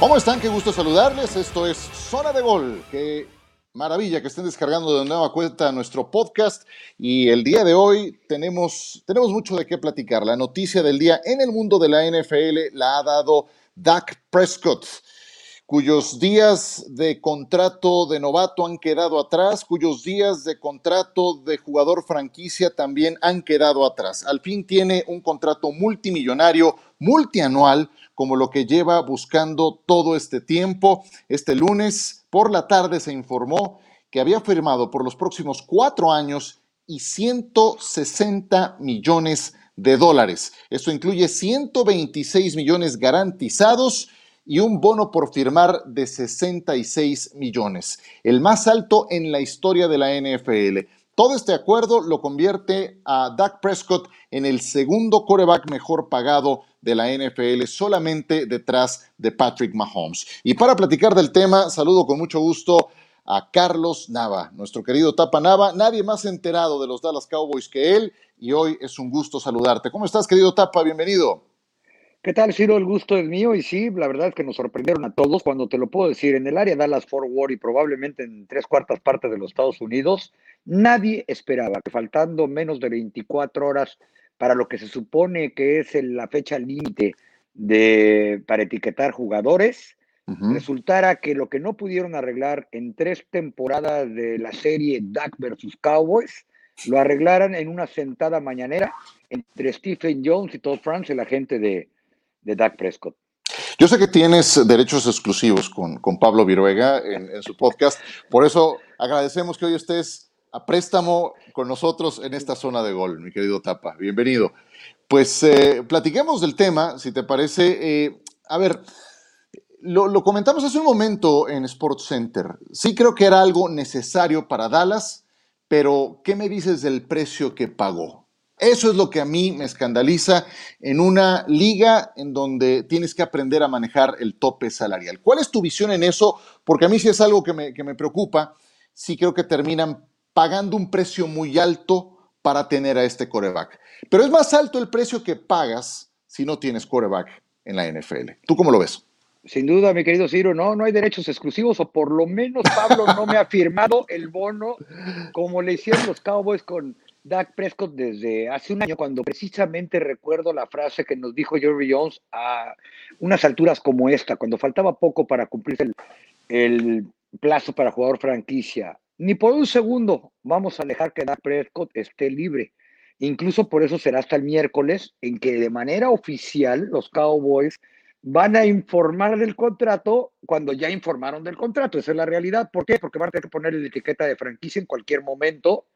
¿Cómo están? Qué gusto saludarles. Esto es Zona de Gol. Qué maravilla que estén descargando de nueva cuenta nuestro podcast. Y el día de hoy tenemos, tenemos mucho de qué platicar. La noticia del día en el mundo de la NFL la ha dado Dak Prescott cuyos días de contrato de novato han quedado atrás, cuyos días de contrato de jugador franquicia también han quedado atrás. Al fin tiene un contrato multimillonario, multianual, como lo que lleva buscando todo este tiempo. Este lunes por la tarde se informó que había firmado por los próximos cuatro años y 160 millones de dólares. Esto incluye 126 millones garantizados y un bono por firmar de 66 millones, el más alto en la historia de la NFL. Todo este acuerdo lo convierte a Dak Prescott en el segundo coreback mejor pagado de la NFL, solamente detrás de Patrick Mahomes. Y para platicar del tema, saludo con mucho gusto a Carlos Nava, nuestro querido Tapa Nava. Nadie más enterado de los Dallas Cowboys que él, y hoy es un gusto saludarte. ¿Cómo estás, querido Tapa? Bienvenido. ¿Qué tal, Ciro? El gusto es mío. Y sí, la verdad es que nos sorprendieron a todos. Cuando te lo puedo decir, en el área Dallas Fort Worth y probablemente en tres cuartas partes de los Estados Unidos, nadie esperaba que faltando menos de 24 horas para lo que se supone que es la fecha límite de, para etiquetar jugadores, resultara que lo que no pudieron arreglar en tres temporadas de la serie Duck versus Cowboys, lo arreglaran en una sentada mañanera entre Stephen Jones y Todd France, el agente de, de Dak Prescott. Yo sé que tienes derechos exclusivos con, con Pablo Viruega en, su podcast, por eso agradecemos que hoy estés a préstamo con nosotros en esta zona de gol, mi querido Tapa. Bienvenido. Pues eh, platiquemos del tema, si te parece. Eh, a ver, lo, lo, comentamos hace un momento en Sports Center. Sí creo que era algo necesario para Dallas, pero ¿qué me dices del precio que pagó? Eso es lo que a mí me escandaliza en una liga en donde tienes que aprender a manejar el tope salarial. ¿Cuál es tu visión en eso? Porque a mí sí es algo que me, que me preocupa. Sí creo que terminan pagando un precio muy alto para tener a este coreback. Pero es más alto el precio que pagas si no tienes coreback en la NFL. ¿Tú cómo lo ves? Sin duda, mi querido Ciro, no, no hay derechos exclusivos, o por lo menos Pablo no me ha firmado el bono como le hicieron los Cowboys con, Dak Prescott desde hace un año, cuando precisamente recuerdo la frase que nos dijo Jerry Jones a unas alturas como esta, cuando faltaba poco para cumplirse el, el plazo para jugador franquicia. Ni por un segundo vamos a dejar que Dak Prescott esté libre. Incluso por eso será hasta el miércoles en que de manera oficial los Cowboys van a informar del contrato cuando ya informaron del contrato. Esa es la realidad. ¿Por qué? Porque van a tener que poner la etiqueta de franquicia en cualquier momento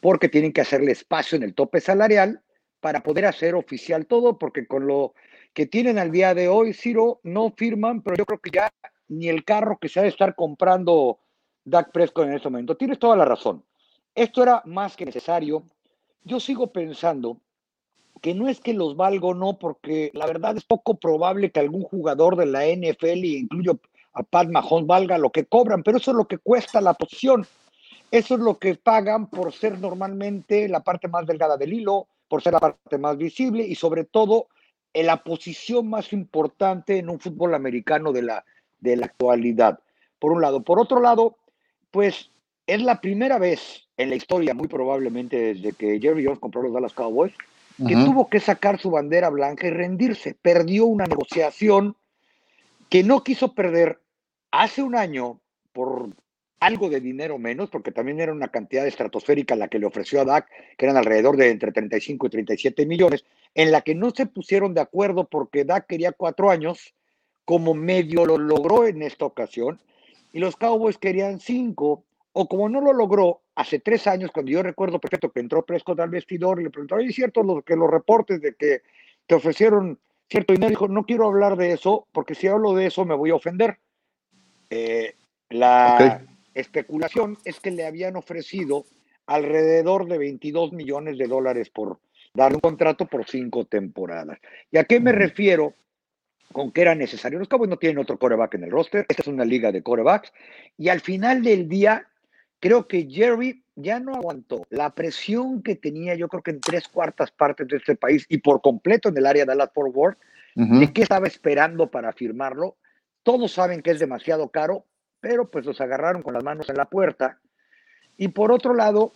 porque tienen que hacerle espacio en el tope salarial para poder hacer oficial todo, porque con lo que tienen al día de hoy, Ciro, no firman, pero yo creo que ya ni el carro que se ha de estar comprando Dak Prescott en este momento. Tienes toda la razón. Esto era más que necesario. Yo sigo pensando que no es que los valgo, no, porque la verdad es poco probable que algún jugador de la NFL, incluyo a Pat Mahomes, valga lo que cobran, pero eso es lo que cuesta la posición. Eso es lo que pagan por ser normalmente la parte más delgada del hilo, por ser la parte más visible y sobre todo en la posición más importante en un fútbol americano de la, de la actualidad. Por un lado. Por otro lado, pues es la primera vez en la historia, muy probablemente desde que Jerry Jones compró los Dallas Cowboys, que tuvo que sacar su bandera blanca y rendirse. Perdió una negociación que no quiso perder hace un año por algo de dinero menos, porque también era una cantidad estratosférica la que le ofreció a DAC, que eran alrededor de entre 35 y 37 millones, en la que no se pusieron de acuerdo porque DAC quería cuatro años, como medio lo logró en esta ocasión, y los Cowboys querían cinco, o como no lo logró hace tres años, cuando yo recuerdo perfecto que entró Prescott al vestidor y le preguntó, ¿es cierto que los reportes de que te ofrecieron cierto dinero? Dijo, no quiero hablar de eso, porque si hablo de eso me voy a ofender. Eh, la, especulación es que le habían ofrecido alrededor de 22 millones de dólares por dar un contrato por cinco temporadas. ¿Y a qué me refiero con que era necesario? Los Cowboys no tienen otro coreback en el roster, esta es una liga de corebacks, y al final del día, creo que Jerry ya no aguantó la presión que tenía, yo creo que en tres cuartas partes de este país y por completo en el área de Dallas Fort Worth, de qué estaba esperando para firmarlo todos saben que es demasiado caro, pero pues los agarraron con las manos en la puerta. Y por otro lado,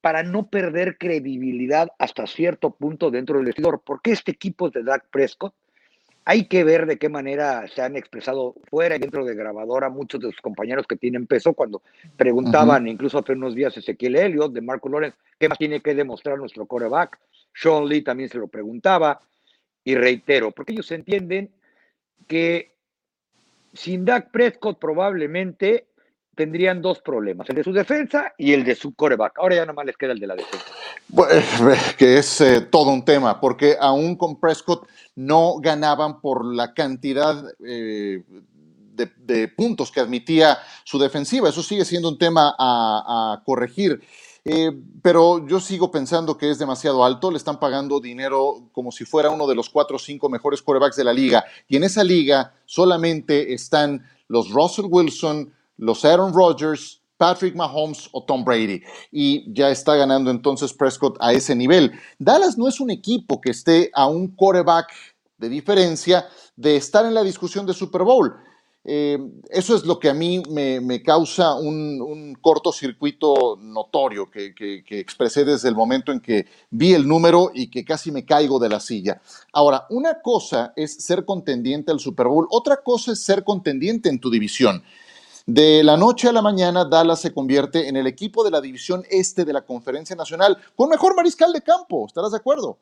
para no perder credibilidad hasta cierto punto dentro del vestidor, porque este equipo de Dak Prescott hay que ver de qué manera se han expresado fuera y dentro de grabadora muchos de sus compañeros que tienen peso cuando preguntaban, incluso hace unos días Ezequiel Elliott de Marco Lorenz, ¿qué más tiene que demostrar nuestro coreback? Sean Lee también se lo preguntaba y reitero, porque ellos entienden que sin Dak Prescott probablemente tendrían dos problemas, el de su defensa y el de su coreback. Ahora ya nada más les queda el de la defensa. que es eh, todo un tema, porque aún con Prescott no ganaban por la cantidad eh, de, puntos que admitía su defensiva. Eso sigue siendo un tema a, corregir. Eh, pero yo sigo pensando que es demasiado alto, le están pagando dinero como si fuera uno de los cuatro o cinco mejores corebacks de la liga. Y en esa liga solamente están los Russell Wilson, los Aaron Rodgers, Patrick Mahomes o Tom Brady. Y ya está ganando entonces Prescott a ese nivel. Dallas no es un equipo que esté a un quarterback de diferencia de estar en la discusión de Super Bowl. Eh, eso es lo que a mí me, causa un, cortocircuito notorio que, que, expresé desde el momento en que vi el número y que casi me caigo de la silla. Ahora, una cosa es ser contendiente al Super Bowl, otra cosa es ser contendiente en tu división. De la noche a la mañana, Dallas se convierte en el equipo de la división este de la Conferencia Nacional con mejor mariscal de campo. ¿Estarás de acuerdo?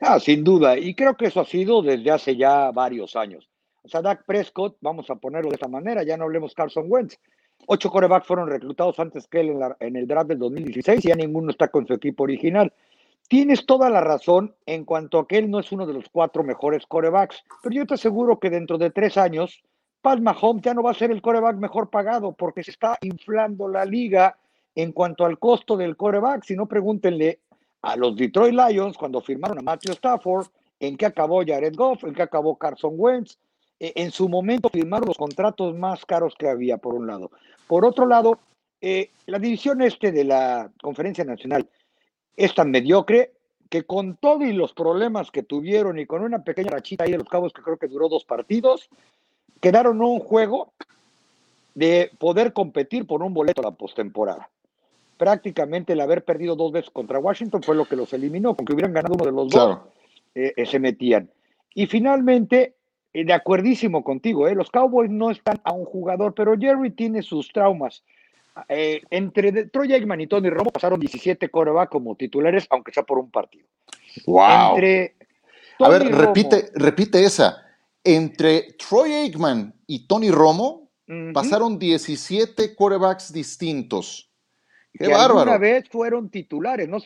Ah, sin duda. Y creo que eso ha sido desde hace ya varios años. O sea, Dak Prescott, vamos a ponerlo de esta manera, ya no hablemos Carson Wentz. Ocho corebacks fueron reclutados antes que él en, en el draft del 2016 y ya ninguno está con su equipo original. Tienes toda la razón en cuanto a que él no es uno de los cuatro mejores corebacks, pero yo te aseguro que dentro de tres años Pat Mahomes ya no va a ser el coreback mejor pagado porque se está inflando la liga en cuanto al costo del coreback. Si no, pregúntenle a los Detroit Lions cuando firmaron a Matthew Stafford, en qué acabó Jared Goff, en qué acabó Carson Wentz. E, en su momento firmaron los contratos más caros que había, por un lado. Por otro lado, eh, la división este de la Conferencia Nacional es tan mediocre que con todo y los problemas que tuvieron y con una pequeña rachita ahí de los cabos que creo que duró dos partidos, quedaron un juego de poder competir por un boleto a la postemporada. Prácticamente el haber perdido dos veces contra Washington fue lo que los eliminó, con que hubieran ganado uno de los dos, eh, eh, se metían. Y finalmente, de acuerdísimo contigo, los Cowboys no están a un jugador, pero Jerry tiene sus traumas. entre Troy Aikman y Tony Romo pasaron 17 coreback como titulares, aunque sea por un partido. Wow. a ver, repite, repite esa entre Troy Aikman y Tony Romo pasaron 17 quarterbacks distintos. ¡Qué que bárbaro! Una vez fueron titulares, no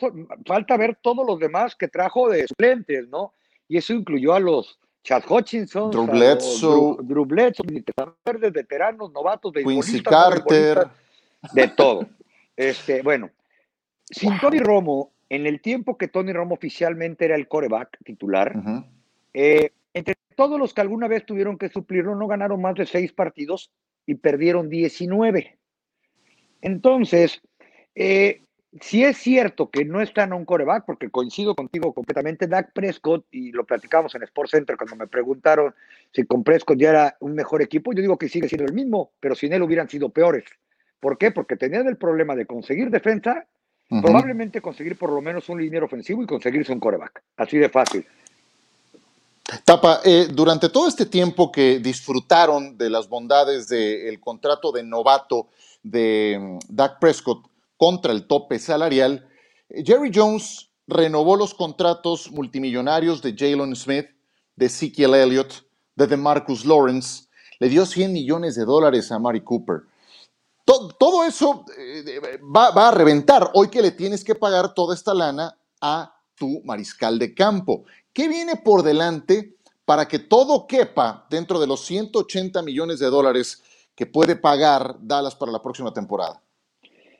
falta ver todos los demás que trajo de suplentes, ¿no? Y eso incluyó a los Chad Hutchinson, Drew, Bledsoe, verdes, veteranos, novatos, Quincy Carter, de todo. Este, bueno, sin Tony Romo, en el tiempo que Tony Romo oficialmente era el coreback titular, eh, entre todos los que alguna vez tuvieron que suplirlo, no ganaron más de seis partidos y perdieron 19. Entonces, eh, si es cierto que no están a un coreback, porque coincido contigo completamente, Dak Prescott, y lo platicamos en Sports Center cuando me preguntaron si con Prescott ya era un mejor equipo, yo digo que sigue siendo el mismo, pero sin él hubieran sido peores. ¿Por qué? Porque tenían el problema de conseguir defensa, probablemente conseguir por lo menos un liniero ofensivo y conseguirse un coreback. Así de fácil. Tapa, eh, durante todo este tiempo que disfrutaron de las bondades del contrato de novato de mm, Dak Prescott contra el tope salarial, Jerry Jones renovó los contratos multimillonarios de Jalen Smith, de Ezekiel Elliott, de DeMarcus Lawrence, le dio 100 millones de dólares a Mari Cooper. Todo, eso eh, va, va a reventar hoy que le tienes que pagar toda esta lana a tu mariscal de campo. ¿Qué viene por delante para que todo quepa dentro de los 180 millones de dólares que puede pagar Dallas para la próxima temporada?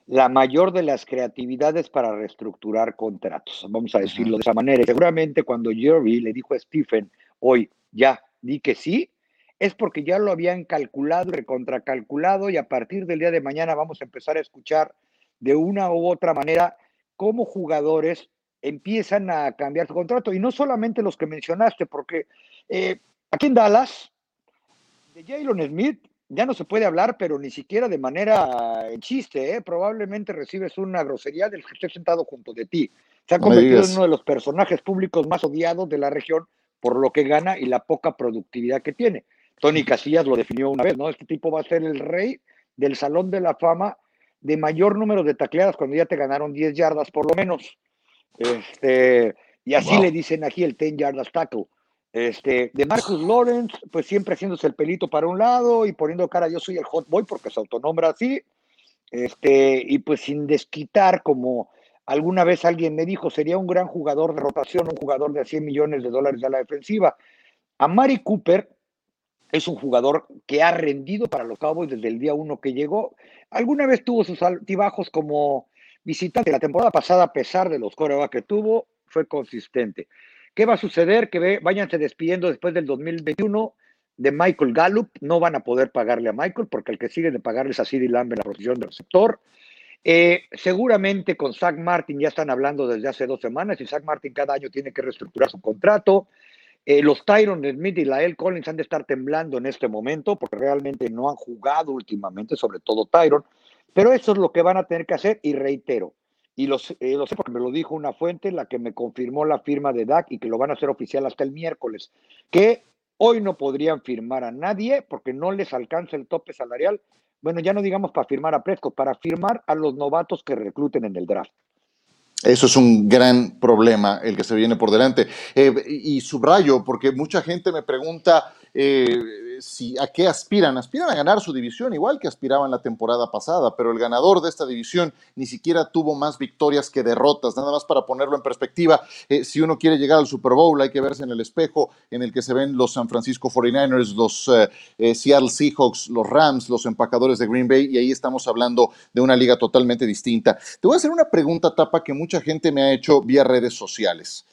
La mayor de las creatividades para reestructurar contratos, vamos a decirlo de esa manera. Y seguramente cuando Jerry le dijo a Stephen, hoy ya di que sí, es porque ya lo habían calculado recontracalculado y a partir del día de mañana vamos a empezar a escuchar de una u otra manera cómo jugadores empiezan a cambiar su contrato. Y no solamente los que mencionaste, porque eh, aquí en Dallas, De Jalen Smith ya no se puede hablar, pero ni siquiera de manera en chiste, ¿eh? probablemente recibes una grosería del que esté sentado junto de ti. Se ha convertido en uno de los personajes públicos más odiados de la región por lo que gana y la poca productividad que tiene. Tony Casillas lo definió una vez, ¿no? Este tipo va a ser el rey del Salón de la Fama de mayor número de tacleadas cuando ya te ganaron 10 yardas por lo menos. Este, y así le dicen aquí el 10 yardas tackle. Este, de Marcus Lawrence, pues siempre haciéndose el pelito para un lado y poniendo cara, yo soy el hot boy porque se autonombra así. Este, y pues sin desquitar, como alguna vez alguien me dijo, sería un gran jugador de rotación, un jugador de 100 millones de dólares a la defensiva. A Mari Cooper es un jugador que ha rendido para los Cowboys desde el día uno que llegó. Alguna vez tuvo sus altibajos como visitante. La temporada pasada, a pesar de los corebacks que tuvo, fue consistente. ¿Qué va a suceder? Que váyanse despidiendo después del 2021 de Michael Gallup. No van a poder pagarle a Michael porque el que sigue de pagarle es a CeeDee Lamb en la posición del receptor. Eh, seguramente con Zach Martin ya están hablando desde hace dos semanas y Zach Martin cada año tiene que reestructurar su contrato. Eh, los Tyron Smith y Lael Collins han de estar temblando en este momento porque realmente no han jugado últimamente, sobre todo Tyron. Pero eso es lo que van a tener que hacer y reitero, y lo, eh, lo sé porque me lo dijo una fuente, la que me confirmó la firma de DAC y que lo van a hacer oficial hasta el miércoles, que hoy no podrían firmar a nadie porque no les alcanza el tope salarial. Bueno, ya no digamos para firmar a Prescott, para firmar a los novatos que recluten en el draft. Eso es un gran problema el que se viene por delante. Eh, y subrayo, porque mucha gente me pregunta, eh, si, a qué aspiran. Aspiran a ganar su división, igual que aspiraban la temporada pasada, pero el ganador de esta división ni siquiera tuvo más victorias que derrotas. Nada más para ponerlo en perspectiva, eh, si uno quiere llegar al Super Bowl, hay que verse en el espejo en el que se ven los San Francisco 49ers, los eh, Seattle Seahawks, los Rams, los empacadores de Green Bay, y ahí estamos hablando de una liga totalmente distinta. Te voy a hacer una pregunta, Tapa, que mucha gente me ha hecho vía redes sociales.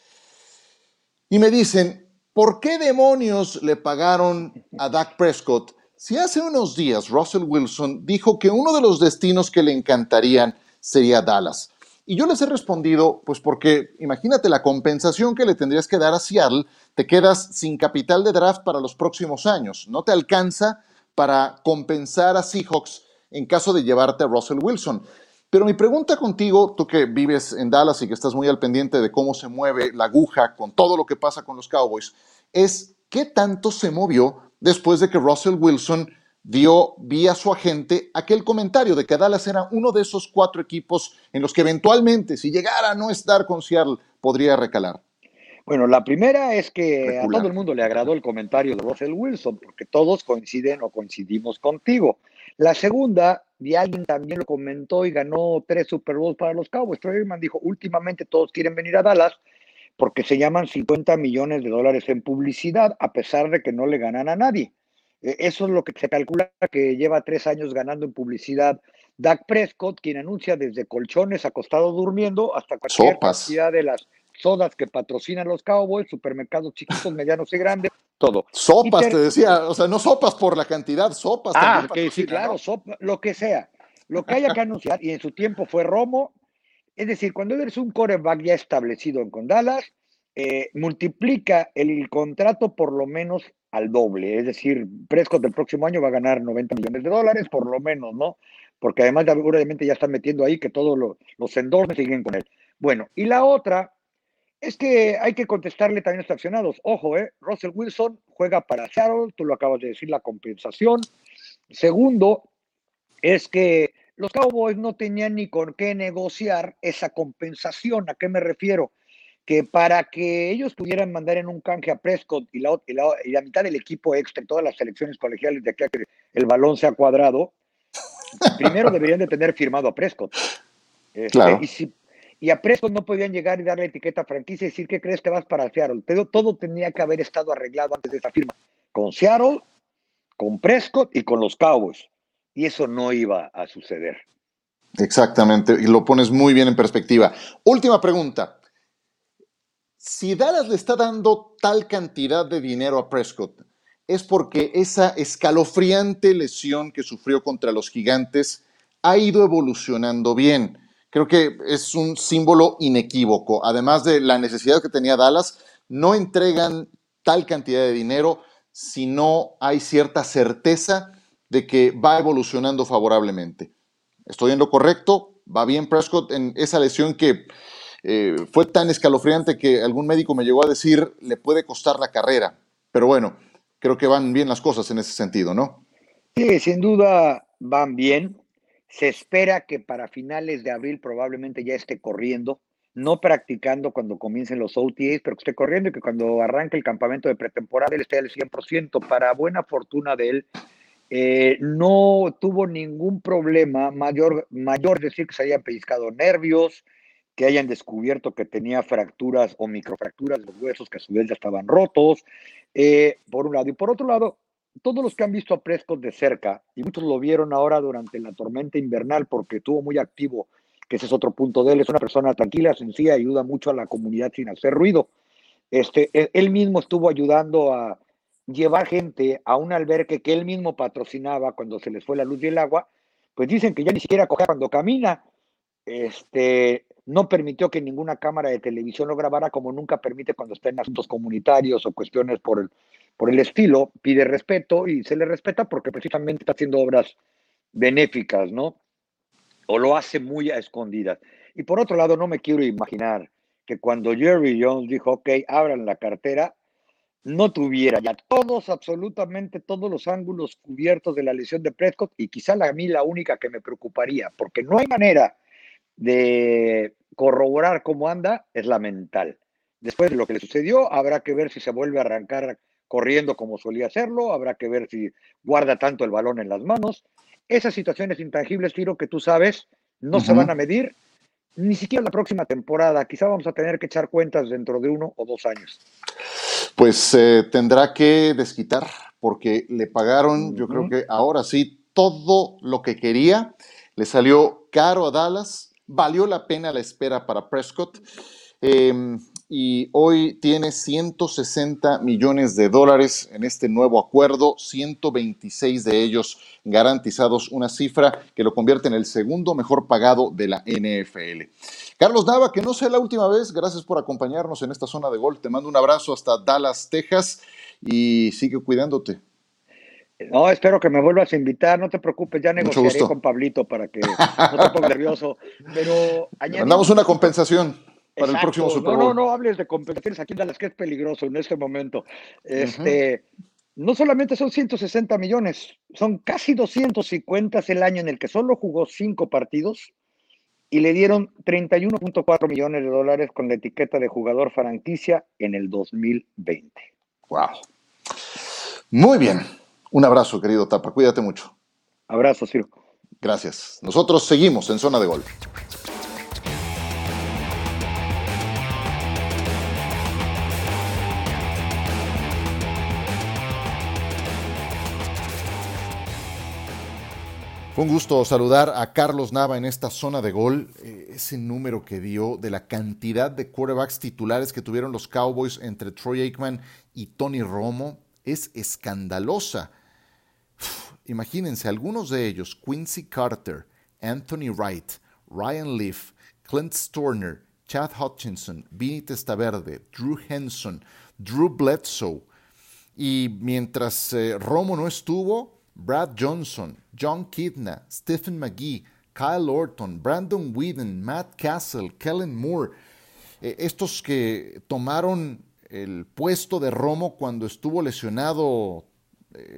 Y me dicen, ¿Por qué demonios le pagaron a Dak Prescott si hace unos días Russell Wilson dijo que uno de los destinos que le encantarían sería Dallas? Y yo les he respondido, pues porque imagínate la compensación que le tendrías que dar a Seattle, te quedas sin capital de draft para los próximos años, no te alcanza para compensar a Seahawks en caso de llevarte a Russell Wilson. Pero mi pregunta contigo, tú que vives en Dallas y que estás muy al pendiente de cómo se mueve la aguja con todo lo que pasa con los Cowboys, es qué tanto se movió después de que Russell Wilson dio vía su agente aquel comentario de que Dallas era uno de esos cuatro equipos en los que eventualmente, si llegara a no estar con Seattle, podría recalar. Bueno, la primera es que a todo el mundo le agradó el comentario de Russell Wilson, porque todos coinciden o coincidimos contigo. La segunda y alguien también lo comentó y ganó tres Super Bowls para los Cowboys. Troy dijo, últimamente todos quieren venir a Dallas porque se llaman 50 millones de dólares en publicidad, a pesar de que no le ganan a nadie. E, eso es lo que se calcula que lleva tres años ganando en publicidad Dak Prescott, quien anuncia desde colchones acostado durmiendo hasta cualquier cantidad de las sodas que patrocinan los Cowboys, supermercados chiquitos, medianos y grandes, todo. Sopas, te decía, o sea, no sopas por la cantidad, sopas. Ah, que sí, claro, lo que sea. Lo que haya que anunciar, y en su tiempo fue Romo, es decir, cuando eres un coreback ya establecido en Dallas, eh, multiplica el contrato por lo menos al doble. Es decir, Prescott del próximo año va a ganar 90 millones de dólares, por lo menos, ¿no? Porque además, obviamente, ya están metiendo ahí que todos los endorses siguen con él. Bueno, y la otra es que hay que contestarle también a los accionados. Ojo, ¿eh? Russell Wilson juega para Seattle, tú lo acabas de decir, la compensación. Segundo, es que los Cowboys no tenían ni con qué negociar esa compensación. ¿A qué me refiero? Que para que ellos pudieran mandar en un canje a Prescott y la, y la, mitad del equipo extra, todas las selecciones colegiales de aquí a que el balón sea cuadrado, primero deberían de tener firmado a Prescott. Este, claro. y si y a Prescott no podían llegar y darle etiqueta franquicia y decir que crees que vas para Seattle. Pero todo tenía que haber estado arreglado antes de esa firma. Con Seattle, con Prescott y con los Cowboys. Y eso no iba a suceder. Exactamente, y lo pones muy bien en perspectiva. Última pregunta. Si Dallas le está dando tal cantidad de dinero a Prescott, es porque esa escalofriante lesión que sufrió contra los gigantes ha ido evolucionando bien creo que es un símbolo inequívoco. Además de la necesidad que tenía Dallas, no entregan tal cantidad de dinero, si no hay cierta certeza de que va evolucionando favorablemente. ¿Estoy en lo correcto? ¿Va bien Prescott en esa lesión que eh, fue tan escalofriante que algún médico me llegó a decir le puede costar la carrera? Pero bueno, creo que van bien las cosas en ese sentido, ¿no? Sí, sin duda van bien. Se espera que para finales de abril probablemente ya esté corriendo, no practicando cuando comiencen los OTAs, pero que esté corriendo y que cuando arranque el campamento de pretemporada él esté al 100%. Para buena fortuna de él, eh, no tuvo ningún problema mayor, mayor decir que se hayan pellizcado nervios, que hayan descubierto que tenía fracturas o microfracturas de los huesos que a su vez ya estaban rotos, eh, por un lado. Y por otro lado, todos los que han visto a Prescott de cerca, y muchos lo vieron ahora durante la tormenta invernal porque estuvo muy activo, que ese es otro punto de él, es una persona tranquila, sencilla, ayuda mucho a la comunidad sin hacer ruido. Este, e, él mismo estuvo ayudando a llevar gente a un albergue que él mismo patrocinaba cuando se les fue la luz y el agua, pues dicen que ya ni siquiera coge cuando camina. Este, no permitió que ninguna cámara de televisión lo grabara como nunca permite cuando está en asuntos comunitarios o cuestiones por el, por el estilo, pide respeto y se le respeta porque precisamente está haciendo obras benéficas, ¿no? O lo hace muy a escondidas. Y por otro lado, no me quiero imaginar que cuando Jerry Jones dijo, ok, abran la cartera, no tuviera ya todos, absolutamente todos los ángulos cubiertos de la lesión de Prescott y quizá a mí la única que me preocuparía, porque no hay manera de corroborar cómo anda, es la mental. Después de lo que le sucedió, habrá que ver si se vuelve a arrancar corriendo como solía hacerlo, habrá que ver si guarda tanto el balón en las manos. Esas situaciones intangibles, Tiro, que tú sabes, no se van a medir ni siquiera la próxima temporada. Quizá vamos a tener que echar cuentas dentro de uno o dos años. Pues eh, tendrá que desquitar porque le pagaron, yo creo que ahora sí, todo lo que quería. Le salió caro a Dallas, valió la pena la espera para Prescott. Em, y hoy tiene 160 millones de dólares en este nuevo acuerdo, 126 de ellos garantizados, una cifra que lo convierte en el segundo mejor pagado de la NFL. Carlos Nava, que no sea la última vez, gracias por acompañarnos en esta zona de gol. Te mando un abrazo hasta Dallas, Texas y sigue cuidándote. No, espero que me vuelvas a invitar, no te preocupes, ya negociaré con Pablito para que no te pongas nervioso. Pero Mandamos una compensación para el próximo Super Bowl. No, no, no hables de competencias aquí en Dallas, que es peligroso en este momento. Este, No solamente son 160 millones, son casi 250 el año en el que solo jugó cinco partidos y le dieron 31.4 millones de dólares con la etiqueta de jugador franquicia en el 2020. Wow. Muy bien. Un abrazo, querido Tapa. Cuídate mucho. Abrazo, Ciro. Gracias. Nosotros seguimos en zona de gol. Fue un gusto saludar a Carlos Nava en esta zona de gol. Eh, ese número que dio de la cantidad de quarterbacks titulares que tuvieron los Cowboys entre Troy Aikman y Tony Romo es escandalosa. Imagínense, algunos de ellos, Quincy Carter, Anthony Wright, Ryan Leaf, Clint Storner, Chad Hutchinson, Vinny Testaverde, Drew Henson, Drew Bledsoe. Y mientras eh, Romo no estuvo, Brad Johnson, John Kidna, Stephen McGee, Kyle Orton, Brandon Whedon, Matt Castle, Kellen Moore, eh, estos que tomaron el puesto de Romo cuando estuvo lesionado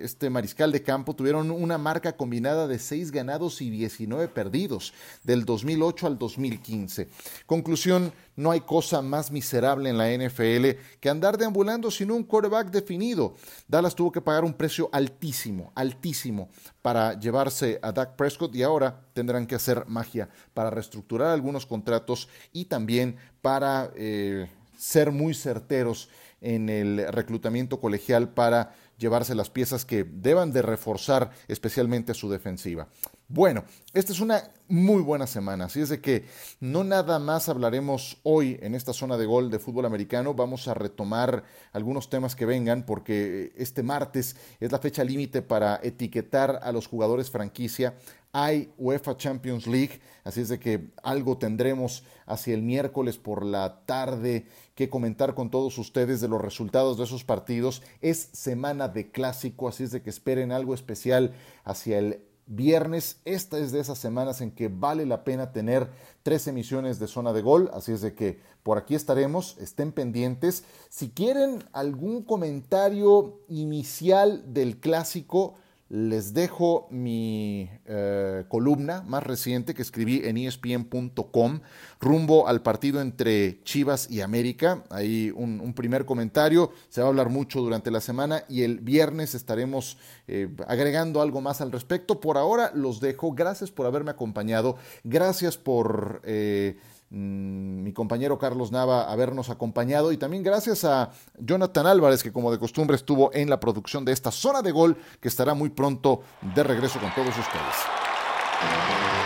este mariscal de campo tuvieron una marca combinada de 6 ganados y 19 perdidos del 2008 al 2015. Conclusión, no hay cosa más miserable en la NFL que andar deambulando sin un quarterback definido. Dallas tuvo que pagar un precio altísimo, altísimo para llevarse a Dak Prescott y ahora tendrán que hacer magia para reestructurar algunos contratos y también para eh, ser muy certeros en el reclutamiento colegial para llevarse las piezas que deban de reforzar especialmente su defensiva. Bueno, esta es una muy buena semana, así es de que no nada más hablaremos hoy en esta zona de gol de fútbol americano, vamos a retomar algunos temas que vengan porque este martes es la fecha límite para etiquetar a los jugadores franquicia. Hay UEFA Champions League, así es de que algo tendremos hacia el miércoles por la tarde que comentar con todos ustedes de los resultados de esos partidos. Es semana de clásico, así es de que esperen algo especial hacia el viernes. Esta es de esas semanas en que vale la pena tener tres emisiones de zona de gol, así es de que por aquí estaremos, estén pendientes. Si quieren algún comentario inicial del clásico, les dejo mi eh, columna más reciente que escribí en espn.com rumbo al partido entre Chivas y América. Ahí un, primer comentario, se va a hablar mucho durante la semana y el viernes estaremos eh, agregando algo más al respecto. Por ahora los dejo, gracias por haberme acompañado, gracias por... Eh, Mm, mi compañero Carlos Nava habernos acompañado y también gracias a Jonathan Álvarez que como de costumbre estuvo en la producción de esta zona de gol que estará muy pronto de regreso con todos ustedes.